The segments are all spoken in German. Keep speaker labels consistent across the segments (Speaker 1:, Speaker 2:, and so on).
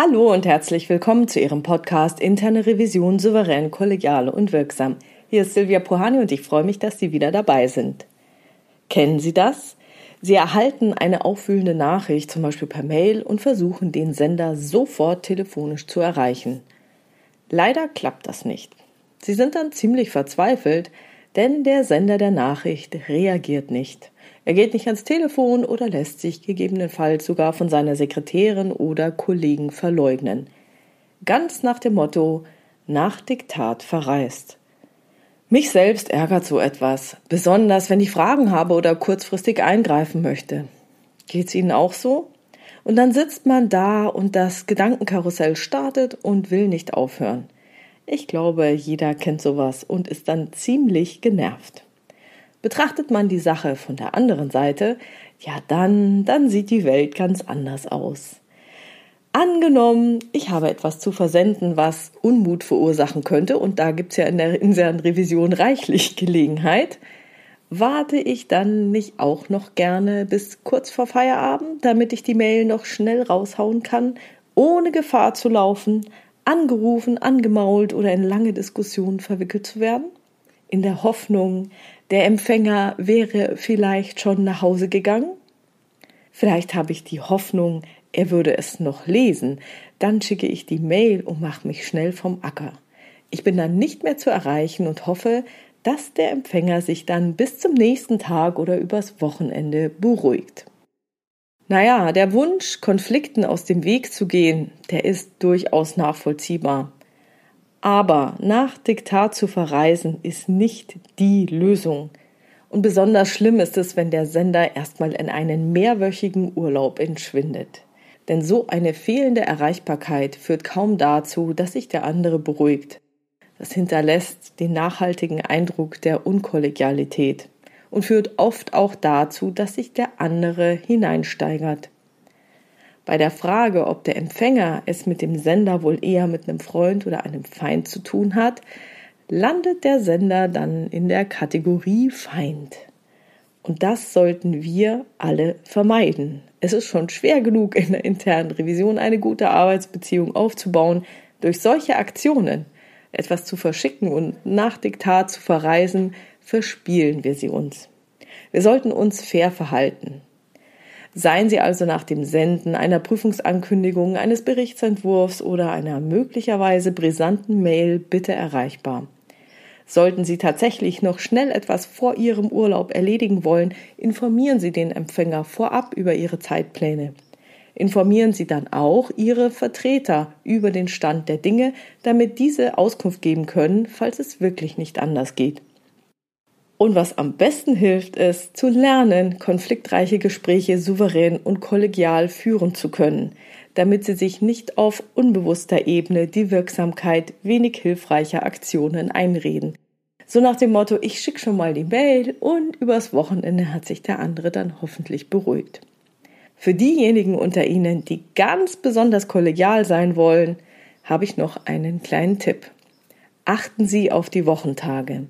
Speaker 1: Hallo und herzlich willkommen zu Ihrem Podcast Interne Revision souverän, kollegial und wirksam. Hier ist Silvia Puhani und ich freue mich, dass Sie wieder dabei sind. Kennen Sie das? Sie erhalten eine aufwühlende Nachricht, zum Beispiel per Mail, und versuchen den Sender sofort telefonisch zu erreichen. Leider klappt das nicht. Sie sind dann ziemlich verzweifelt, denn der Sender der Nachricht reagiert nicht. Er geht nicht ans Telefon oder lässt sich gegebenenfalls sogar von seiner Sekretärin oder Kollegen verleugnen. Ganz nach dem Motto nach Diktat verreist. Mich selbst ärgert so etwas, besonders wenn ich Fragen habe oder kurzfristig eingreifen möchte. Geht's Ihnen auch so? Und dann sitzt man da und das Gedankenkarussell startet und will nicht aufhören. Ich glaube, jeder kennt sowas und ist dann ziemlich genervt. Betrachtet man die Sache von der anderen Seite, ja dann, dann sieht die Welt ganz anders aus. Angenommen, ich habe etwas zu versenden, was Unmut verursachen könnte, und da gibt's ja in der internen Revision reichlich Gelegenheit, warte ich dann nicht auch noch gerne bis kurz vor Feierabend, damit ich die Mail noch schnell raushauen kann, ohne Gefahr zu laufen, angerufen, angemault oder in lange Diskussionen verwickelt zu werden? In der Hoffnung, der Empfänger wäre vielleicht schon nach Hause gegangen. Vielleicht habe ich die Hoffnung, er würde es noch lesen. Dann schicke ich die Mail und mache mich schnell vom Acker. Ich bin dann nicht mehr zu erreichen und hoffe, dass der Empfänger sich dann bis zum nächsten Tag oder übers Wochenende beruhigt. Naja, der Wunsch, Konflikten aus dem Weg zu gehen, der ist durchaus nachvollziehbar. Aber nach Diktat zu verreisen ist nicht die Lösung. Und besonders schlimm ist es, wenn der Sender erstmal in einen mehrwöchigen Urlaub entschwindet. Denn so eine fehlende Erreichbarkeit führt kaum dazu, dass sich der andere beruhigt. Das hinterlässt den nachhaltigen Eindruck der Unkollegialität und führt oft auch dazu, dass sich der andere hineinsteigert. Bei der Frage, ob der Empfänger es mit dem Sender wohl eher mit einem Freund oder einem Feind zu tun hat, landet der Sender dann in der Kategorie Feind. Und das sollten wir alle vermeiden. Es ist schon schwer genug, in der internen Revision eine gute Arbeitsbeziehung aufzubauen. Durch solche Aktionen, etwas zu verschicken und nach Diktat zu verreisen, verspielen wir sie uns. Wir sollten uns fair verhalten. Seien Sie also nach dem Senden einer Prüfungsankündigung, eines Berichtsentwurfs oder einer möglicherweise brisanten Mail bitte erreichbar. Sollten Sie tatsächlich noch schnell etwas vor Ihrem Urlaub erledigen wollen, informieren Sie den Empfänger vorab über Ihre Zeitpläne. Informieren Sie dann auch Ihre Vertreter über den Stand der Dinge, damit diese Auskunft geben können, falls es wirklich nicht anders geht. Und was am besten hilft, ist zu lernen, konfliktreiche Gespräche souverän und kollegial führen zu können, damit sie sich nicht auf unbewusster Ebene die Wirksamkeit wenig hilfreicher Aktionen einreden. So nach dem Motto, ich schicke schon mal die Mail und übers Wochenende hat sich der andere dann hoffentlich beruhigt. Für diejenigen unter Ihnen, die ganz besonders kollegial sein wollen, habe ich noch einen kleinen Tipp. Achten Sie auf die Wochentage.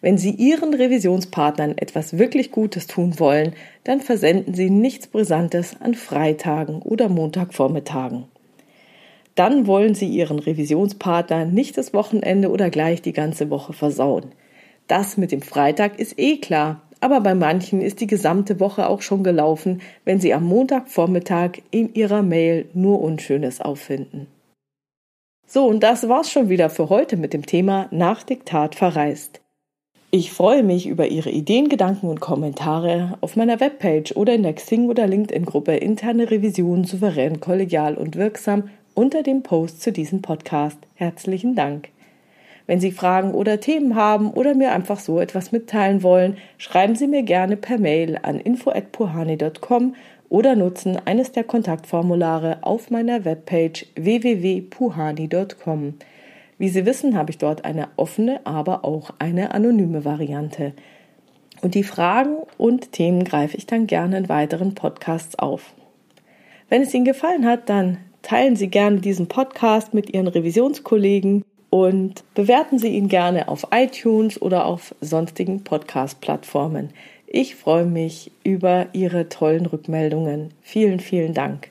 Speaker 1: Wenn Sie Ihren Revisionspartnern etwas wirklich Gutes tun wollen, dann versenden Sie nichts Brisantes an Freitagen oder Montagvormittagen. Dann wollen Sie Ihren Revisionspartner nicht das Wochenende oder gleich die ganze Woche versauen. Das mit dem Freitag ist eh klar, aber bei manchen ist die gesamte Woche auch schon gelaufen, wenn Sie am Montagvormittag in Ihrer Mail nur Unschönes auffinden. So, und das war's schon wieder für heute mit dem Thema Nach Diktat verreist. Ich freue mich über Ihre Ideen, Gedanken und Kommentare auf meiner Webpage oder in der Xing- oder LinkedIn-Gruppe Interne Revision souverän, kollegial und wirksam unter dem Post zu diesem Podcast. Herzlichen Dank. Wenn Sie Fragen oder Themen haben oder mir einfach so etwas mitteilen wollen, schreiben Sie mir gerne per Mail an info@puhani.com oder nutzen eines der Kontaktformulare auf meiner Webpage www.puhani.com. Wie Sie wissen, habe ich dort eine offene, aber auch eine anonyme Variante. Und die Fragen und Themen greife ich dann gerne in weiteren Podcasts auf. Wenn es Ihnen gefallen hat, dann teilen Sie gerne diesen Podcast mit Ihren Revisionskollegen und bewerten Sie ihn gerne auf iTunes oder auf sonstigen Podcast-Plattformen. Ich freue mich über Ihre tollen Rückmeldungen. Vielen, vielen Dank.